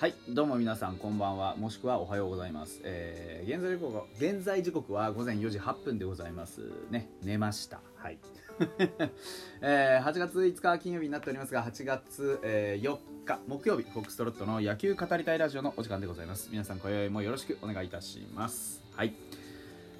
はいどうも皆さんこんばんは。もしくはおはようございます、えー現在時刻現在時刻は午前4時8分でございます。ね寝ました。はい、えー8月5日金曜日になっておりますが8月、えー4日木曜日フォックストロットの野球語りたいラジオのお時間でございます。皆さん今宵もよろしくお願いいたします。はい。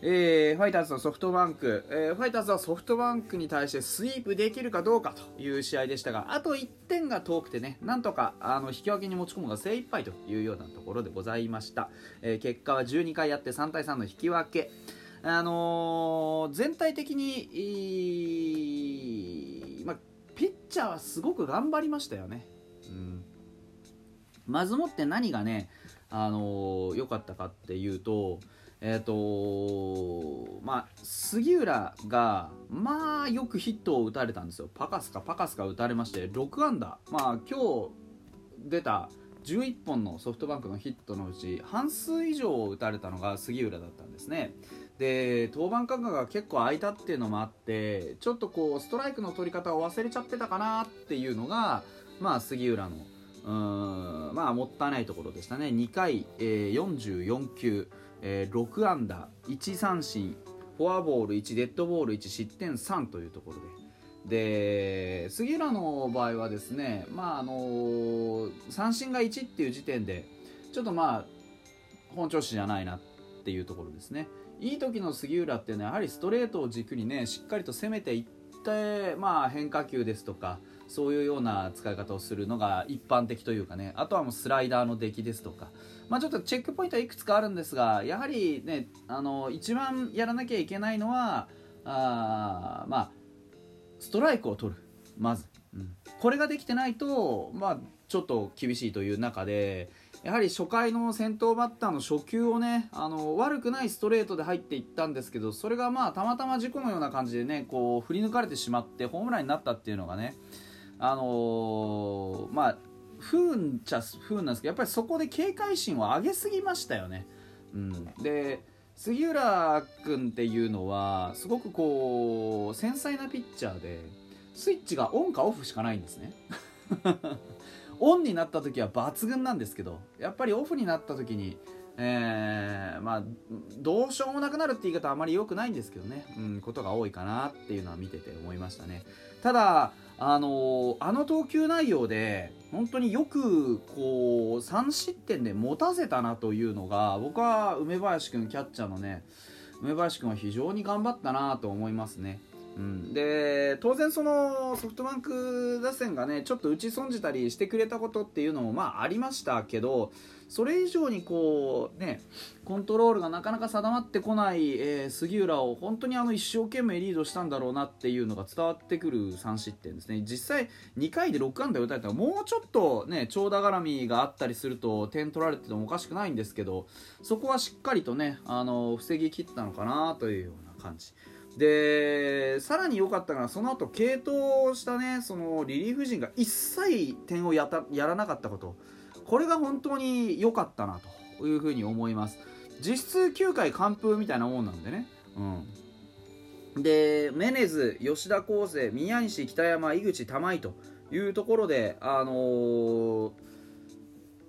えーファイターズとソフトバンク、えーファイターズはソフトバンクに対してスイープできるかどうかという試合でしたがあと1点が遠くてねなんとかあの引き分けに持ち込むのが精一杯というようなところでございました、えー結果は12回やって3対3の引き分け。あのー全体的にいまあ、ピッチャーはすごく頑張りましたよね、うん、まずもって何がねあのー良かったかっていうとえっ、とまあ杉浦がまあよくヒットを打たれたんですよ。パカスかパカスか打たれまして6安打。まあ今日出た11本のソフトバンクのヒットのうち半数以上を打たれたのが杉浦だったんですね。で登板間隔が結構空いたっていうのもあってちょっとこうストライクの取り方を忘れちゃってたかなっていうのがまあ杉浦のうんまあもったいないところでしたね。2回、えー44球、えー6安打1三振フォアボール1デッドボール1失点3というところで。で杉浦の場合はですねまああの三振が1っていう時点でちょっとまあ本調子じゃないなっていうところですね。いい時の杉浦っていうのはやはりストレートを軸にねしっかりと攻めていってまあ変化球ですとかそういうような使い方をするのが一般的というかね。あとはもうスライダーの出来ですとか、まあ、ちょっとチェックポイントはいくつかあるんですがやはりねあの一番やらなきゃいけないのはあまあストライクを取る。まず、うん。これができてないと、まあ、ちょっと厳しいという中でやはり初回の先頭バッターの初球をねあの悪くないストレートで入っていったんですけどそれがまあたまたま事故のような感じでねこう振り抜かれてしまってホームランになったっていうのがねあのーまあ不運ちゃ不運なんですけどやっぱりそこで警戒心を上げすぎましたよね。うん、で杉浦君っていうのはすごくこう繊細なピッチャーでスイッチがオンかオフしかないんですね。オンになった時は抜群なんですけどやっぱりオフになった時に、えーまあどうしようもなくなるって言い方はあまり良くないんですけどね、うん、ことが多いかなっていうのは見てて思いましたねただあのあの投球内容で本当によくこう3失点で持たせたなというのが僕は梅林君キャッチャーのね梅林君は非常に頑張ったなと思いますね。うん、で当然そのソフトバンク打線がねちょっと打ち損じたりしてくれたことっていうのもまあありましたけどそれ以上にこうねコントロールがなかなか定まってこない、えー杉浦を本当にあの一生懸命リードしたんだろうなっていうのが伝わってくる3失点ですね。実際2回で6安打打たれたらもうちょっとね長打絡みがあったりすると点取られててもおかしくないんですけどそこはしっかりとねあの防ぎ切ったのかなというような感じ。でさらに良かったのはその後継投したねそのリリーフ陣が一切点をやたやらなかったこと。これが本当に良かったなというふうに思います。実質9回完封みたいなもんなんでね。うん。でメネズ吉田康生宮西北山井口玉井というところであのー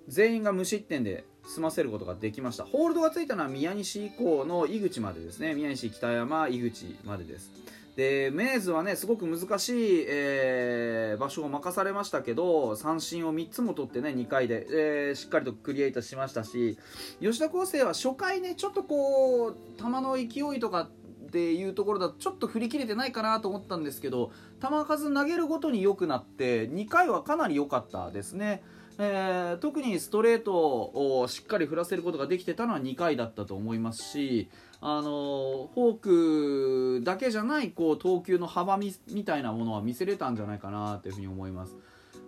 全員が無失点で済ませることができました。ホールドがついたのは宮西以降の井口までですね。宮西北山井口までです。でメネズはねすごく難しい、えー場所を任されましたけど三振を3つも取ってね2回で、えーしっかりとクリエイトしましたし吉田康生は初回ねちょっとこう球の勢いとかっていうところだとちょっと振り切れてないかなと思ったんですけど球数投げるごとに良くなって2回はかなり良かったですね。えー特にストレートをしっかり振らせることができてたのは2回だったと思いますし、あのフォークだけじゃないこう投球の幅みたいなものは見せれたんじゃないかなというふうに思います。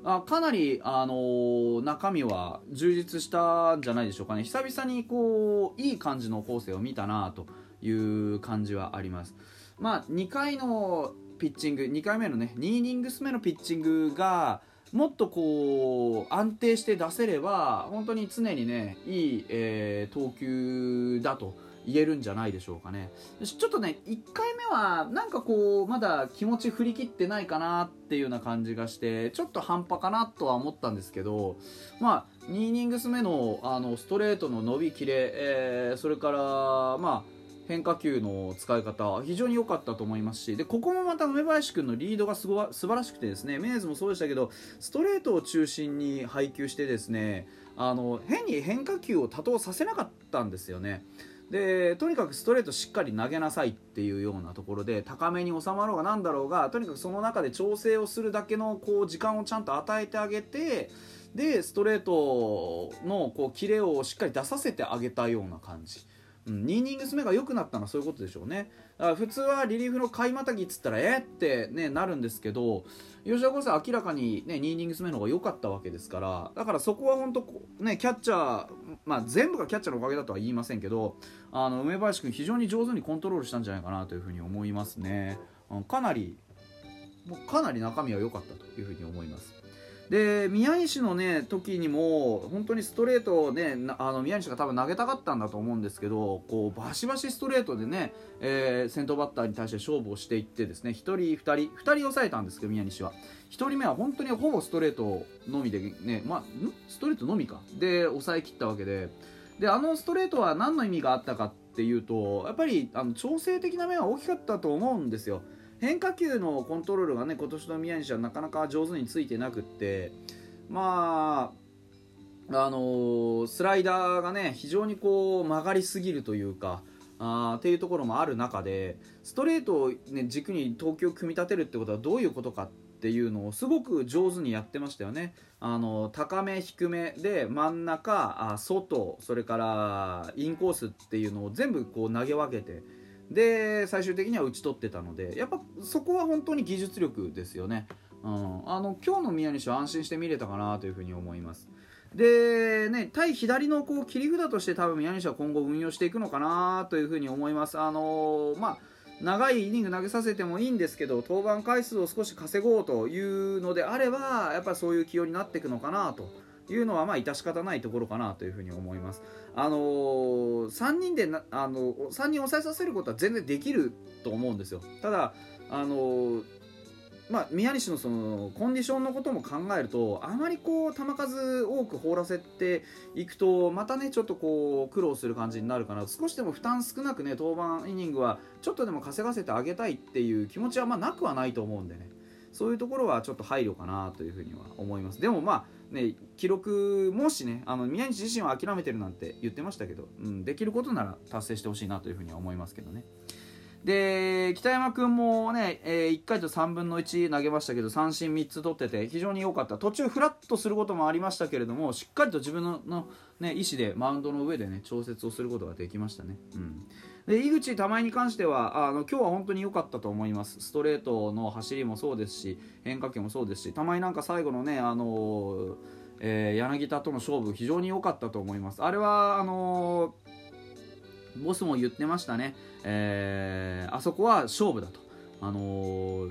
あかなり、あの中身は充実したんじゃないでしょうかね久々にこういい感じの構成を見たなという感じはあります。まあ、2回のピッチング2回目のね2イニングス目のピッチングがもっとこう安定して出せれば本当に常にねいい、えー投球だと言えるんじゃないでしょうかね。ちょっとね1回目はなんかこうまだ気持ち振り切ってないかなっていうような感じがしてちょっと半端かなとは思ったんですけどまあ2イニングス目のあのストレートの伸びきれ、えー、それからまあ変化球の使い方非常に良かったと思いますしでここもまた梅林君のリードがすご素晴らしくてですねメイズもそうでしたけどストレートを中心に配球してですねあの変に変化球を多投させなかったんですよね。でとにかくストレートしっかり投げなさいっていうようなところで高めに収まろうが何だろうがとにかくその中で調整をするだけのこう時間をちゃんと与えてあげてでストレートのこうキレをしっかり出させてあげたような感じ。うん、2イニングス目が良くなったのはそういうことでしょうね。だから普通はリリーフの買いまたぎっつったらえって、ね、なるんですけど吉田康生明らかに、ね、2イニングス目の方が良かったわけですからだからそこは本当ねキャッチャー、まあ、全部がキャッチャーのおかげだとは言いませんけどあの梅林君非常に上手にコントロールしたんじゃないかなというふうに思いますね。かなりもうかなり中身は良かったというふうに思います。で宮西のね時にも本当にストレートをねあの宮西が多分投げたかったんだと思うんですけどこうバシバシストレートでね、えー、先頭バッターに対して勝負をしていってですね1人2人2人抑えたんですけど宮西は。1人目は本当にほぼストレートのみでねまあストレートのみか。で抑えきったわけで。であのストレートは何の意味があったかっていうとやっぱりあの調整的な面は大きかったと思うんですよ。変化球のコントロールがね今年の宮西はなかなか上手についてなくってまああのー、スライダーがね非常にこう曲がりすぎるというかあっていうところもある中でストレートを、ね、軸に投球を組み立てるってことはどういうことかっていうのをすごく上手にやってましたよね。あの高め低めで真ん中あ外それからインコースっていうのを全部こう投げ分けてで最終的には打ち取ってたのでやっぱそこは本当に技術力ですよね、うん、あの今日の宮西は安心して見れたかなというふうに思います。でね対左のこう切り札として多分宮西は今後運用していくのかなというふうに思います。あのー、まあ長いイニング投げさせてもいいんですけど登板回数を少し稼ごうというのであればやっぱりそういう起用になっていくのかなというのはまあ致し方ないところかなというふうに思います。あのー、3人でなあの3人抑えさせることは全然できると思うんですよ。ただあのー、まあ、宮西のそのコンディションのことも考えるとあまりこう球数多く放らせていくとまたねちょっとこう苦労する感じになるかな少しでも負担少なくね登板イニングはちょっとでも稼がせてあげたいっていう気持ちはまなくはないと思うんでねそういうところはちょっと配慮かなというふうには思いますでもまあね、記録もしねあの宮西自身は諦めてるなんて言ってましたけど、うん、できることなら達成してほしいなというふうには思いますけどね。で北山君もね、えー、1回と3分の1投げましたけど三振3つ取ってて非常に良かった。途中フラッとすることもありましたけれどもしっかりと自分のの、ね、意思でマウンドの上でね調節をすることができましたね。うん。で井口玉井に関してはあの今日は本当に良かったと思います。ストレートの走りもそうですし変化球もそうですし玉井なんか最後のねあのえー、柳田との勝負非常に良かったと思います。あれはあのー、ボスも言ってましたね、えー、あそこは勝負だと。あの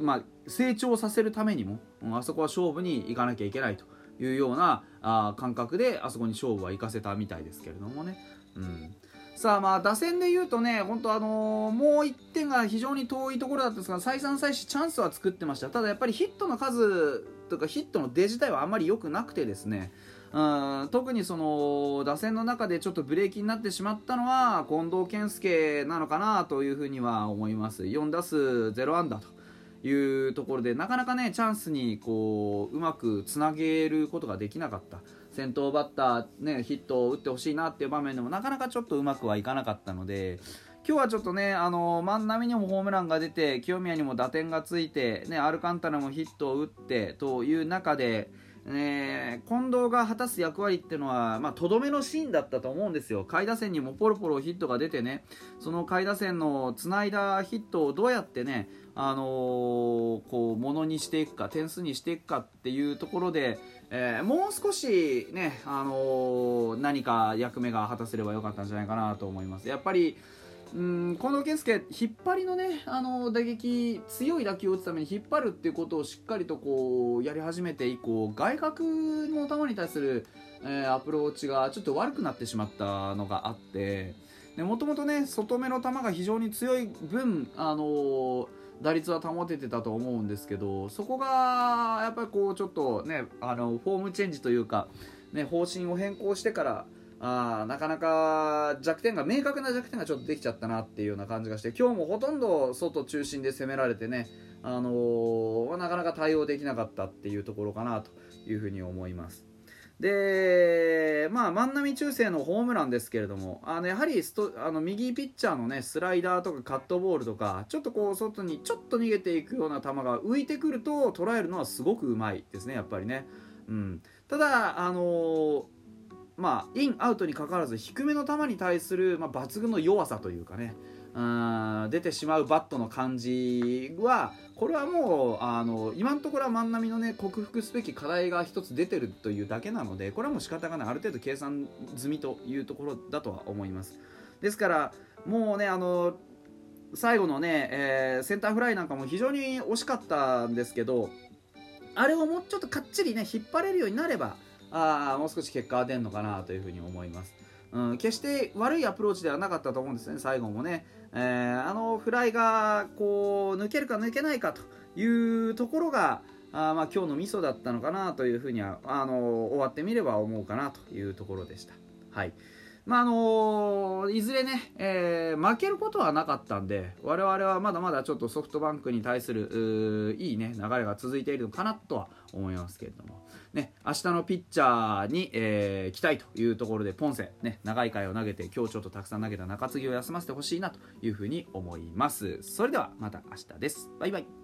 まあ、成長させるためにもあそこは勝負に行かなきゃいけないというようなあ感覚であそこに勝負は行かせたみたいですけれどもね、うん、さあまあ打線で言うとね、本当あのー、もう1点が非常に遠いところだったんですが、再三再四チャンスは作ってました。ただやっぱりヒットの数とかヒットの出自体はあんまり良くなくてですね、うん特にその打線の中でちょっとブレーキになってしまったのは近藤健介なのかなというふうには思います。4打数0安打と。いうところでなかなかねチャンスにこううまくつなげることができなかった先頭バッター、ね、ヒットを打ってほしいなっていう場面でもなかなかちょっとうまくはいかなかったので今日はちょっとね、あの万波にもホームランが出て清宮にも打点がついて、ね、アルカンタラもヒットを打ってという中で、ね、近藤が果たす役割っていうのはとど、めのシーンだったと思うんですよ。下位打線にもポロポロヒットが出てねその下位打線のつないだヒットをどうやってねあのー、こうものにしていくか点数にしていくかっていうところで、えー、もう少しね、あのー、何か役目が果たせればよかったんじゃないかなと思います。やっぱりうん近藤健介引っ張りのねあの打撃強い打球を打つために引っ張るっていうことをしっかりとこうやり始めて以降外角の球に対する、えー、アプローチがちょっと悪くなってしまったのがあってもともとね外目の球が非常に強い分、あのー、打率は保ててたと思うんですけどそこがやっぱりこうちょっとねあのフォームチェンジというか、ね、方針を変更してからあなかなか弱点が明確な弱点がちょっとできちゃったなっていうような感じがして今日もほとんど外中心で攻められてね、あのー、なかなか対応できなかったっていうところかなというふうに思います。で、まあ、万波中世のホームランですけれども、あのやはりストあの右ピッチャーの、ね、スライダーとかカットボールとか、ちょっとこう外にちょっと逃げていくような球が浮いてくると捉えるのはすごくうまいですね、やっぱりね。うん、ただ、あのー、まあ、イン、アウトにかかわらず低めの球に対する、まあ、抜群の弱さというかね、うん出てしまうバットの感じはこれはもうあの今のところは万波のね克服すべき課題が一つ出てるというだけなのでこれはもう仕方がない。ある程度計算済みというところだとは思います。ですからもうねあの最後のね、えー、センターフライなんかも非常に惜しかったんですけどあれをもうちょっとかっちりね引っ張れるようになればあもう少し結果が出るのかなというふうに思いますうん、決して悪いアプローチではなかったと思うんですね、最後もね。えー、あのフライがこう抜けるか抜けないかというところが、あまあ、今日のミソだったのかなというふうにはあの終わってみれば思うかなというところでした。はいまああのいずれね、えー、負けることはなかったんで我々はまだまだちょっとソフトバンクに対するいい、ね、流れが続いているのかなとは思いますけれども。ね、明日のピッチャーに、えー、期待というところでポンセ、ね、長い回を投げて今日ちょっとたくさん投げた中継ぎを休ませてほしいなというふうに思います。それではまた明日です。バイバイ。